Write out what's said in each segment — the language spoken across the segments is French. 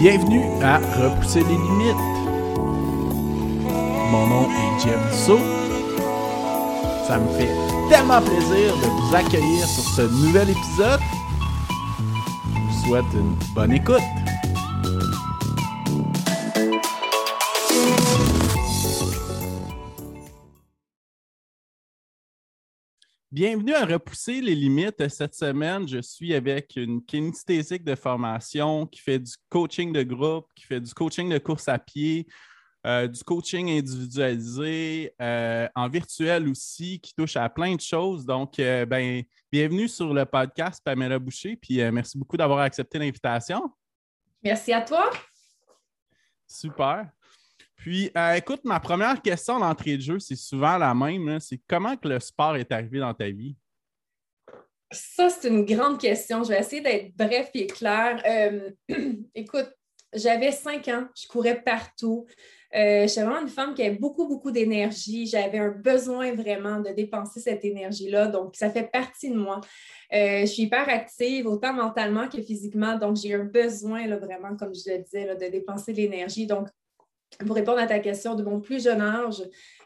Bienvenue à Repousser les limites. Mon nom est Jeff So. Ça me fait tellement plaisir de vous accueillir sur ce nouvel épisode. Je vous souhaite une bonne écoute. Bienvenue à Repousser les limites. Cette semaine, je suis avec une kinesthésique de formation qui fait du coaching de groupe, qui fait du coaching de course à pied, euh, du coaching individualisé, euh, en virtuel aussi, qui touche à plein de choses. Donc, euh, ben, bienvenue sur le podcast Pamela Boucher, puis merci beaucoup d'avoir accepté l'invitation. Merci à toi. Super. Puis, euh, écoute, ma première question d'entrée de jeu, c'est souvent la même. C'est comment que le sport est arrivé dans ta vie? Ça, c'est une grande question. Je vais essayer d'être bref et clair. Euh, écoute, j'avais cinq ans, je courais partout. Euh, J'étais vraiment une femme qui avait beaucoup, beaucoup d'énergie. J'avais un besoin vraiment de dépenser cette énergie-là. Donc, ça fait partie de moi. je suis hyper active, autant mentalement que physiquement. Donc, j'ai un besoin, là, vraiment, comme je le disais, de dépenser de l'énergie. Donc, pour répondre à ta question, de mon plus jeune âge,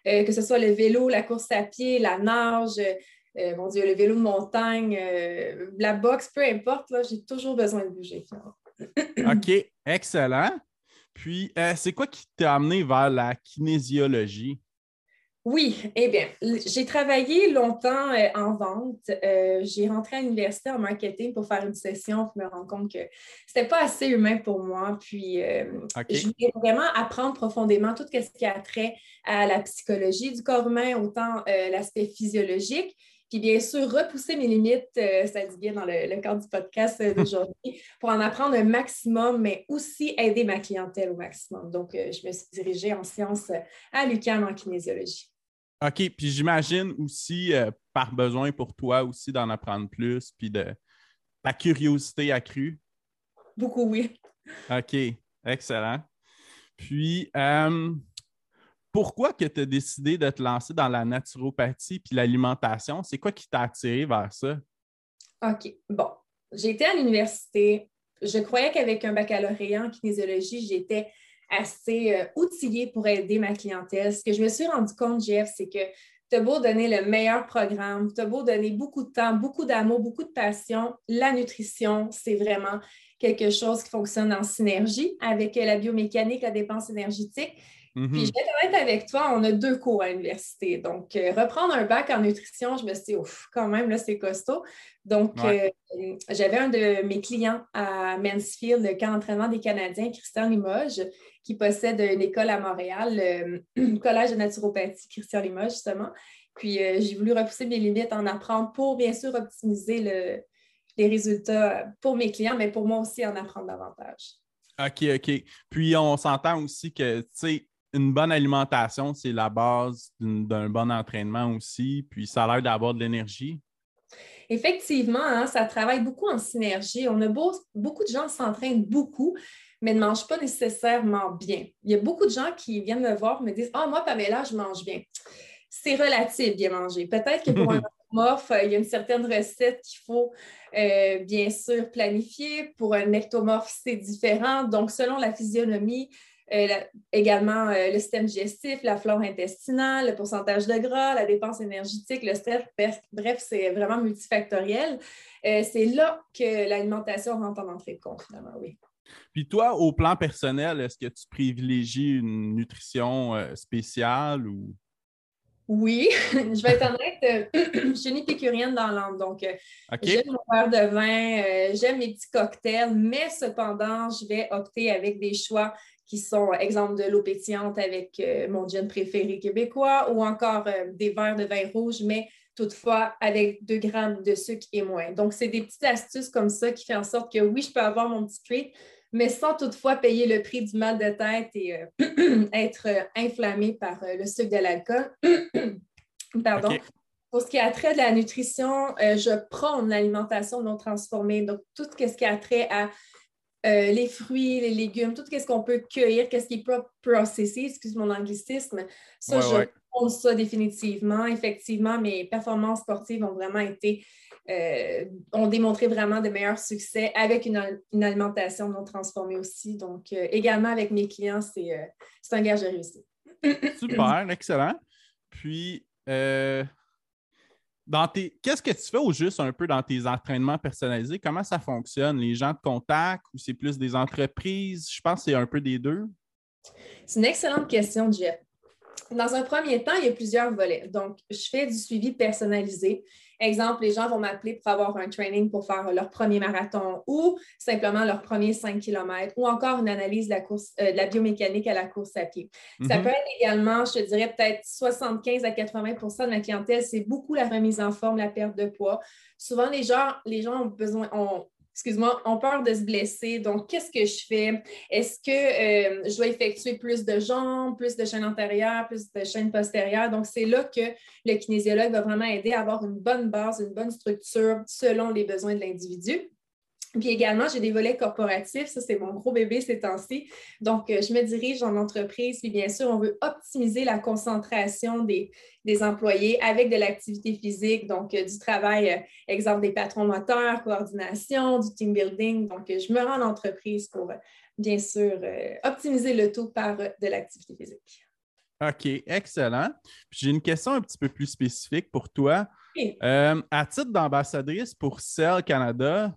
euh, que ce soit le vélo, la course à pied, la nage, euh, mon Dieu, le vélo de montagne, euh, la boxe, peu importe, j'ai toujours besoin de bouger. OK, excellent. Puis, c'est quoi qui t'a amené vers la kinésiologie? Oui, eh bien, j'ai travaillé longtemps euh, en vente. Euh, j'ai rentré à l'université en marketing pour faire une session. Je me rends compte que ce n'était pas assez humain pour moi. Puis, euh, je voulais vraiment apprendre profondément tout ce qui a trait à la psychologie du corps humain, autant l'aspect physiologique. Puis, bien sûr, repousser mes limites, ça dit bien dans le, cadre du podcast d'aujourd'hui, pour en apprendre un maximum, mais aussi aider ma clientèle au maximum. Donc, je me suis dirigée en sciences à l'UQAM en kinésiologie. OK, puis j'imagine aussi, euh, par besoin pour toi aussi d'en apprendre plus, puis de ta curiosité accrue. Beaucoup, oui. OK, excellent. Puis, euh, pourquoi que tu as décidé de te lancer dans la naturopathie puis l'alimentation? C'est quoi qui t'a attiré vers ça? OK, bon. J'étais à l'université. Je croyais qu'avec un baccalauréat en kinésiologie, j'étais assez euh, outillée pour aider ma clientèle. Ce que je me suis rendu compte, Jeff, c'est que tu as beau donner le meilleur programme, tu as beau donner beaucoup de temps, beaucoup d'amour, beaucoup de passion, la nutrition, c'est vraiment quelque chose qui fonctionne en synergie avec la biomécanique, la dépense énergétique. Puis mhm. je vais être honnête avec toi, on a deux cours à l'université. Donc, euh, reprendre un bac en nutrition, je me suis dit, ouf, quand même, là, c'est costaud. Donc, euh, j'avais un de mes clients à Mansfield, le camp d'entraînement des Canadiens, Christian Limoges, qui possède une école à Montréal, le Collège de naturopathie Christian Limoges, justement. Puis, euh, j'ai voulu repousser mes limites, en apprendre pour, bien sûr, optimiser les résultats pour mes clients, mais pour moi aussi, en apprendre davantage. OK, OK. Puis, on s'entend aussi que, tu sais, une bonne alimentation, c'est la base d'un bon entraînement aussi, puis ça a l'air d'avoir de l'énergie. Effectivement, hein, ça travaille beaucoup en synergie. On a beaucoup de gens s'entraînent beaucoup, mais ne mangent pas nécessairement bien. Il y a beaucoup de gens qui viennent me voir et me disent Ah, moi, Pamela, je mange bien. C'est relatif bien manger. Peut-être que pour un ectomorphe, il y a une certaine recette qu'il faut euh, bien sûr planifier. Pour un ectomorphe, c'est différent. Donc, selon la physionomie, euh, également euh, le système digestif, la flore intestinale, le pourcentage de gras, la dépense énergétique, le stress. Bref, c'est vraiment multifactoriel. Euh, c'est là que l'alimentation rentre en entrée de compte, finalement, oui. Puis toi, au plan personnel, est-ce que tu privilégies une nutrition spéciale ou? Oui, je vais être honnête, je suis une épicurienne dans l'âme. Donc, j'aime mon verre de vin, j'aime mes petits cocktails, mais cependant, je vais opter avec des choix qui sont, exemple, de l'eau pétillante avec euh, mon gin préféré québécois ou encore euh, des verres de vin rouge, mais toutefois avec 2 grammes de sucre et moins. Donc, c'est des petites astuces comme ça qui font en sorte que oui, je peux avoir mon petit treat, mais sans toutefois payer le prix du mal de tête et euh, être inflammé par le sucre de l'alcool. Pardon. Pour ce qui a trait de la nutrition, je prône l'alimentation non transformée. Donc, tout ce qui a trait à euh, les fruits, les légumes, tout ce qu'on peut cueillir, qu'est-ce qui est pas processé, excuse mon anglicisme. Ça, je pense ça définitivement. Effectivement, mes performances sportives ont vraiment été ont démontré vraiment de meilleurs succès avec une, alimentation non transformée aussi. Donc, également avec mes clients, c'est un gage de réussite. Super, excellent. Puis, qu'est-ce que tu fais au juste un peu dans tes entraînements personnalisés? Comment ça fonctionne? Les gens te contactent ou c'est plus des entreprises? Je pense que c'est un peu des deux. C'est une excellente question, Jeff. Dans un premier temps, il y a plusieurs volets. Donc, je fais du suivi personnalisé. Exemple, les gens vont m'appeler pour avoir un training pour faire leur premier marathon ou simplement leur premier 5 km ou encore une analyse de la, course, euh, de la biomécanique à la course à pied. Ça mhm. peut être également, je te dirais, peut-être 75 à 80% de ma clientèle, c'est beaucoup la remise en forme, la perte de poids. Souvent, les gens, les gens ont besoin, ont, excuse-moi, ont peur de se blesser. Donc, qu'est-ce que je fais? Est-ce que euh, je dois effectuer plus de jambes, plus de chaînes antérieures, plus de chaînes postérieures? Donc, c'est là que le kinésiologue va vraiment aider à avoir une bonne base, une bonne structure selon les besoins de l'individu. Puis également, j'ai des volets corporatifs. Ça, c'est mon gros bébé ces temps-ci. Donc, euh, je me dirige en entreprise. Puis bien sûr, on veut optimiser la concentration des, employés avec de l'activité physique, donc euh, du travail, euh, exemple des patrons moteurs, coordination, du team building. Donc, je me rends en entreprise pour, bien sûr, optimiser le tout par de l'activité physique. OK, excellent. J'ai une question un petit peu plus spécifique pour toi. à titre d'ambassadrice pour Cell Canada,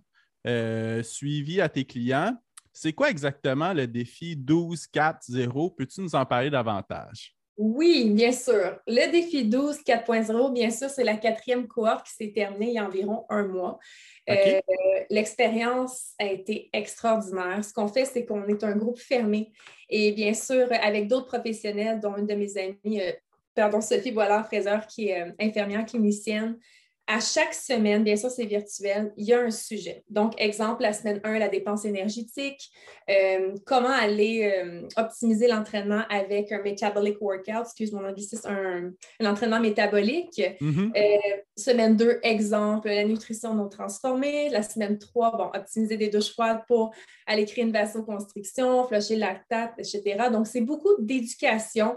euh, suivi à tes clients. C'est quoi exactement le défi 12.4.0? Peux-tu nous en parler davantage? Oui, bien sûr. Le défi 12 4.0, bien sûr, c'est la quatrième cohorte qui s'est terminée il y a environ un mois. Euh, l'expérience a été extraordinaire. Ce qu'on fait, c'est qu'on est un groupe fermé et bien sûr, avec d'autres professionnels, dont une de mes amies, euh, pardon, Sophie Boilard-Fraser, qui est infirmière clinicienne, à chaque semaine, bien sûr, c'est virtuel, il y a un sujet. Donc, exemple, la semaine 1, la dépense énergétique, euh, comment aller euh, optimiser l'entraînement avec un metabolic workout, excuse mon anglicisme, un, un entraînement métabolique. Mm-hmm. Euh, semaine 2, exemple, la nutrition non transformée. La semaine 3, bon, optimiser des douches froides pour aller créer une vasoconstriction, flusher lactate, etc. Donc, c'est beaucoup d'éducation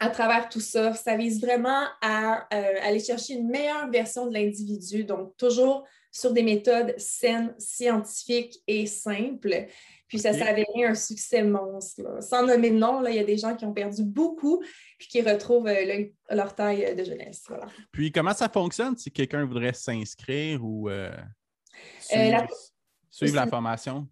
à travers tout ça. Ça vise vraiment à euh, aller chercher une meilleure version de l'individu, donc toujours sur des méthodes saines, scientifiques et simples. Puis ça s'est avéré un succès monstre. Sans nommer de nom, il y a des gens qui ont perdu beaucoup puis qui retrouvent euh, leur taille de jeunesse. Puis comment ça fonctionne si quelqu'un voudrait s'inscrire ou euh, suivre la formation?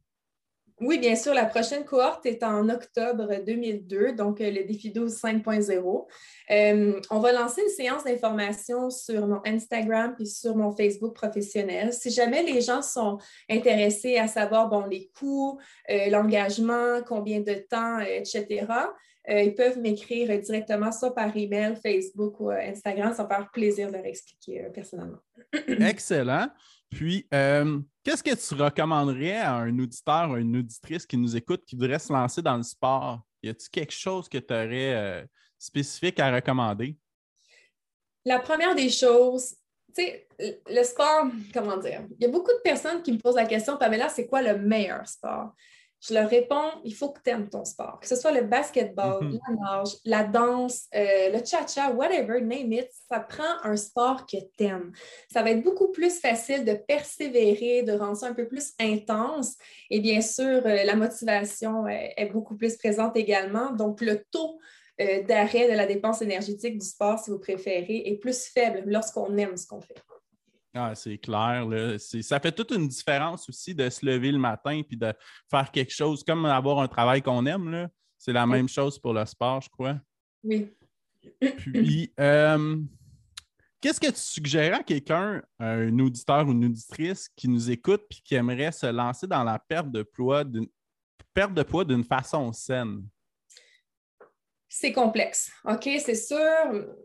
Oui, bien sûr. La prochaine cohorte est en octobre 2002, donc euh, le défi 12 5.0. Euh, on va lancer une séance d'information sur mon Instagram et sur mon Facebook professionnel. Si jamais les gens sont intéressés à savoir bon, les coûts, euh, l'engagement, combien de temps, etc., ils peuvent m'écrire directement soit par email, Facebook ou Instagram. Ça va faire plaisir de leur expliquer personnellement. Excellent. Puis, euh, qu'est-ce que tu recommanderais à un auditeur ou une auditrice qui nous écoute, qui voudrait se lancer dans le sport? Y a-t-il quelque chose que tu aurais euh, spécifique à recommander? La première des choses, tu sais, le sport, comment dire? Il y a beaucoup de personnes qui me posent la question, Pamela, c'est quoi le meilleur sport? Je leur réponds, il faut que tu aimes ton sport, que ce soit le basketball, mhm. la nage, la danse, euh, le cha-cha, whatever, name it, ça prend un sport que tu aimes. Ça va être beaucoup plus facile de persévérer, de rendre ça un peu plus intense. Et bien sûr, euh, la motivation est beaucoup plus présente également. Donc, le taux euh, d'arrêt de la dépense énergétique du sport, si vous préférez, est plus faible lorsqu'on aime ce qu'on fait. Ah, c'est clair. Ça fait toute une différence aussi de se lever le matin et de faire quelque chose, comme avoir un travail qu'on aime. C'est la même chose pour le sport, je crois. Oui. Puis, euh, qu'est-ce que tu suggérais à quelqu'un, un auditeur ou une auditrice qui nous écoute et qui aimerait se lancer dans la perte de poids perte de poids d'une façon saine? C'est complexe. OK, c'est sûr.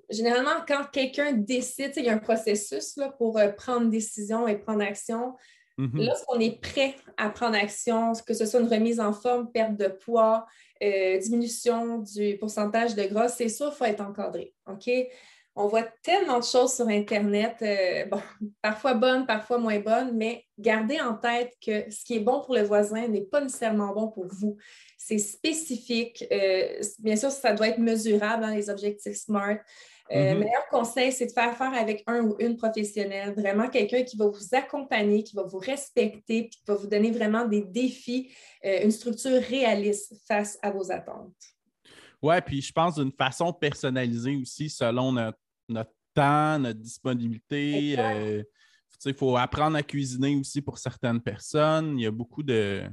Généralement, quand quelqu'un décide, il y a un processus là, pour euh, prendre décision et prendre action. Mm-hmm. Lorsqu'on est prêt à prendre action, que ce soit une remise en forme, perte de poids, euh, diminution du pourcentage de gras, c'est sûr, il faut être encadré. OK? On voit tellement de choses sur Internet, euh, bon, parfois bonnes, parfois moins bonnes, mais gardez en tête que ce qui est bon pour le voisin n'est pas nécessairement bon pour vous. C'est spécifique. Euh, bien sûr, ça doit être mesurable dans les objectifs SMART. Euh, mhm. meilleur conseil, c'est de faire affaire avec un ou une professionnelle, vraiment quelqu'un qui va vous accompagner, qui va vous respecter, puis qui va vous donner vraiment des défis, euh, une structure réaliste face à vos attentes. Oui, puis je pense d'une façon personnalisée aussi selon notre, temps, notre disponibilité. Euh, il faut apprendre à cuisiner aussi pour certaines personnes. Il y a beaucoup de.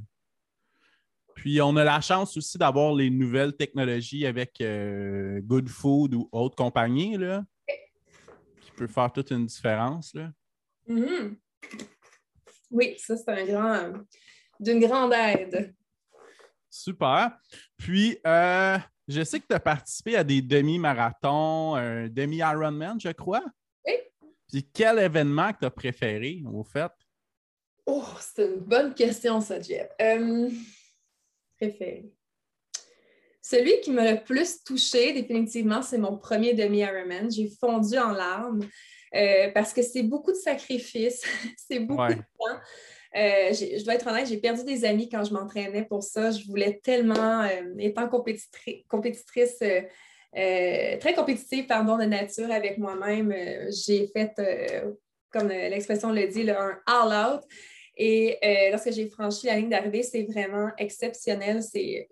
Puis on a la chance aussi d'avoir les nouvelles technologies avec euh, Good Food ou autres compagnies là, qui peut faire toute une différence. Là. Mm-hmm. Oui, ça c'est un grand d'une grande aide. Super. Puis euh, je sais que tu as participé à des demi-marathons, un demi-Ironman, je crois. Oui. Puis quel événement que tu as préféré, au fait? Oh, c'est une bonne question, ça, Jeff. Euh, préféré. Celui qui m'a le plus touché, définitivement, c'est mon premier demi-Ironman. J'ai fondu en larmes euh, parce que c'est beaucoup de sacrifices, c'est beaucoup de temps. Euh, je dois être honnête, j'ai perdu des amis quand je m'entraînais pour ça. Je voulais tellement, euh, étant compétitrice, euh, très compétitive, pardon, de nature avec moi-même, j'ai fait, comme l'expression le dit, un all-out. Et lorsque j'ai franchi la ligne d'arrivée, c'est vraiment exceptionnel. C'est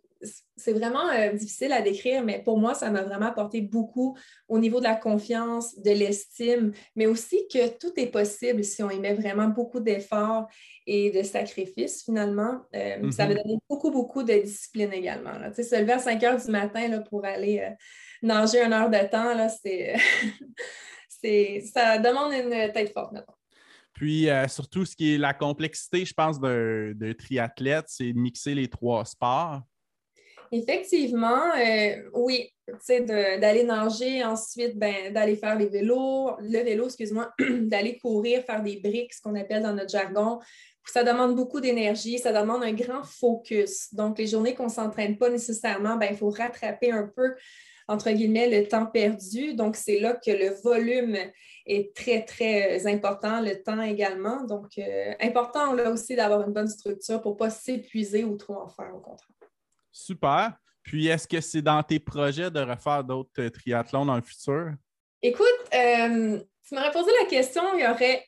c'est vraiment euh, difficile à décrire, mais pour moi, ça m'a vraiment apporté beaucoup au niveau de la confiance, de l'estime, mais aussi que tout est possible si on y met vraiment beaucoup d'efforts et de sacrifices, finalement. Euh, ça m'a mm-hmm. donné beaucoup, beaucoup de discipline également. Là. Se lever à 5 heures du matin là, pour aller euh, nager une heure de temps, là, c'est, ça demande une tête forte, maintenant. Puis, surtout, ce qui est la complexité, je pense, d'un triathlète, c'est de mixer les trois sports. Effectivement, euh, oui, d'aller nager, ensuite ben, d'aller faire les vélos, le vélo, excuse-moi, d'aller courir, faire des briques, ce qu'on appelle dans notre jargon. Ça demande beaucoup d'énergie, ça demande un grand focus. Donc, les journées qu'on ne s'entraîne pas nécessairement, ben, il faut rattraper un peu, entre guillemets, le temps perdu. Donc, c'est là que le volume est très, très important, le temps également. Donc, euh, important là aussi d'avoir une bonne structure pour ne pas s'épuiser ou trop en faire, au contraire. Super. Puis, est-ce que c'est dans tes projets de refaire d'autres triathlons dans le futur? Écoute, euh, tu m'aurais posé la question, il y aurait,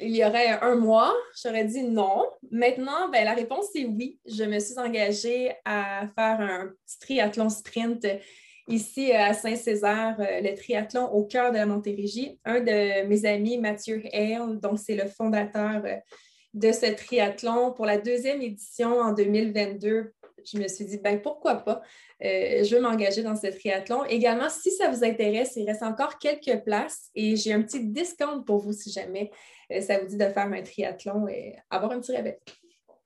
il y aurait un mois, j'aurais dit non. Maintenant, ben, la réponse est oui. Je me suis engagée à faire un petit triathlon sprint ici à Saint-Césaire, euh, le triathlon au cœur de la Montérégie. Un de mes amis, Mathieu Hale, donc c'est le fondateur euh, de ce triathlon pour la deuxième édition en 2022 je me suis dit, ben pourquoi pas? Euh, je veux m'engager dans ce triathlon. Également, si ça vous intéresse, il reste encore quelques places et j'ai un petit discount pour vous si jamais euh, ça vous dit de faire un triathlon et avoir un petit rabais.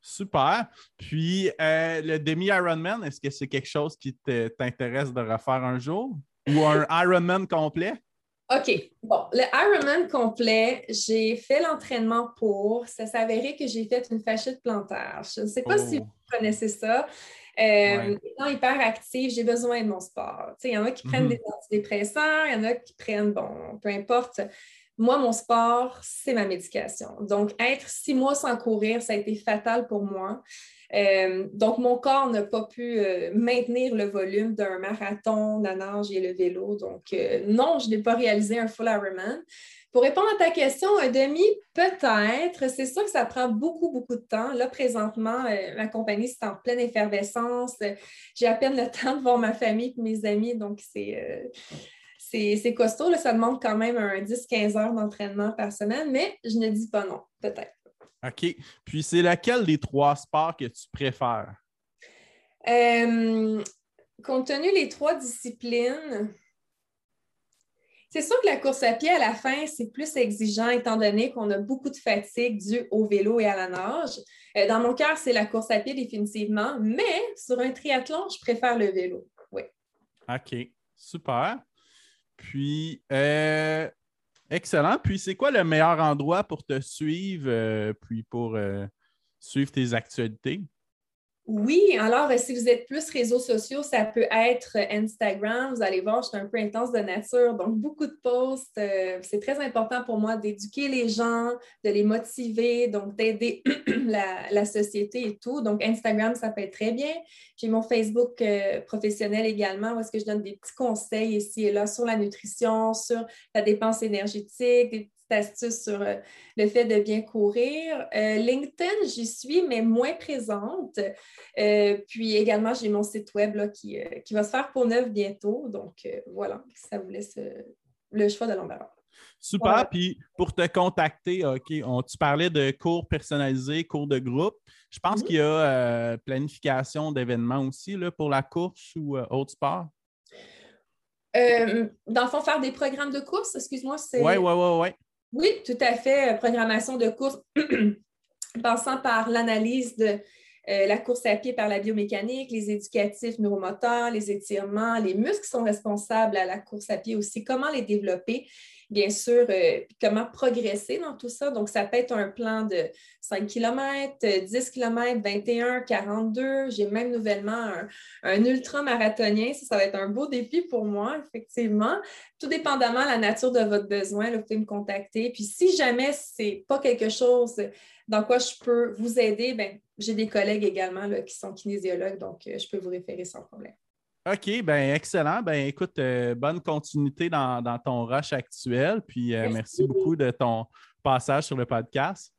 Super. Puis, euh, le demi-Ironman, est-ce que c'est quelque chose qui t'intéresse de refaire un jour? Ou un Ironman complet? OK. Bon, le Ironman complet, j'ai fait l'entraînement pour. Ça s'avérait que j'ai fait une fasciite plantaire. Je ne sais pas si oh. vous connaissez ça. Euh, étant hyper active, j'ai besoin de mon sport. Il y en a qui prennent mhm. des antidépresseurs, il y en a qui prennent, bon, peu importe. Moi, mon sport, c'est ma médication. Donc, être six mois sans courir, ça a été fatal pour moi. Euh, donc, mon corps n'a pas pu euh, maintenir le volume d'un marathon, la nage et le vélo. Donc, euh, non, je n'ai pas réalisé un full Ironman. Pour répondre à ta question, un demi, peut-être. C'est sûr que ça prend beaucoup, beaucoup de temps. Là, présentement, ma compagnie, c'est en pleine effervescence. J'ai à peine le temps de voir ma famille et mes amis. Donc, c'est c'est costaud. Ça demande quand même un 10-15 heures d'entraînement par semaine, mais je ne dis pas non, peut-être. OK. Puis c'est laquelle des trois sports que tu préfères? Euh, compte tenu des trois disciplines, c'est sûr que la course à pied à la fin, c'est plus exigeant étant donné qu'on a beaucoup de fatigue due au vélo et à la nage. Euh, dans mon cœur, c'est la course à pied définitivement, mais sur un triathlon, je préfère le vélo. Oui. OK. Super. Puis, euh, Excellent. Puis, c'est quoi le meilleur endroit pour te suivre, euh, puis pour euh, suivre tes actualités? Oui, alors euh, si vous êtes plus réseaux sociaux, ça peut être Instagram. Vous allez voir, je suis un peu intense de nature, donc beaucoup de posts. Euh, c'est très important pour moi d'éduquer les gens, de les motiver, donc d'aider la, société et tout. Donc Instagram, ça peut être très bien. J'ai mon Facebook euh, professionnel également, où est-ce que je donne des petits conseils ici et là sur la nutrition, sur la dépense énergétique, des astuces sur euh, le fait de bien courir. Euh, LinkedIn, j'y suis, mais moins présente. Euh, puis également, j'ai mon site web là, qui, qui, va se faire pour neuf bientôt. Donc voilà, ça vous laisse le choix de l'embarras. Super. Puis pour te contacter, OK, on, tu parlais de cours personnalisés, cours de groupe. Je pense mhm. qu'il y a planification d'événements aussi là, pour la course ou autre sport? dans le fond, faire des programmes de course, excuse-moi, c'est. Oui, oui, oui, oui. Oui, tout à fait. Programmation de course, passant par l'analyse de euh, la course à pied par la biomécanique, les éducatifs neuromoteurs, les étirements, les muscles sont responsables à la course à pied aussi, comment les développer bien sûr, euh, comment progresser dans tout ça. Donc, ça peut être un plan de 5 km, 10 km, 21, 42. J'ai même nouvellement un, ultra-marathonien. Ça, ça va être un beau défi pour moi, effectivement. Tout dépendamment de la nature de votre besoin, vous pouvez me contacter. Puis, si jamais ce n'est pas quelque chose dans quoi je peux vous aider, ben, j'ai des collègues également là, qui sont kinésiologues, donc euh, je peux vous référer sans problème. OK, ben excellent. Ben écoute, euh, bonne continuité dans, ton rush actuel. Puis euh, merci beaucoup de ton passage sur le podcast.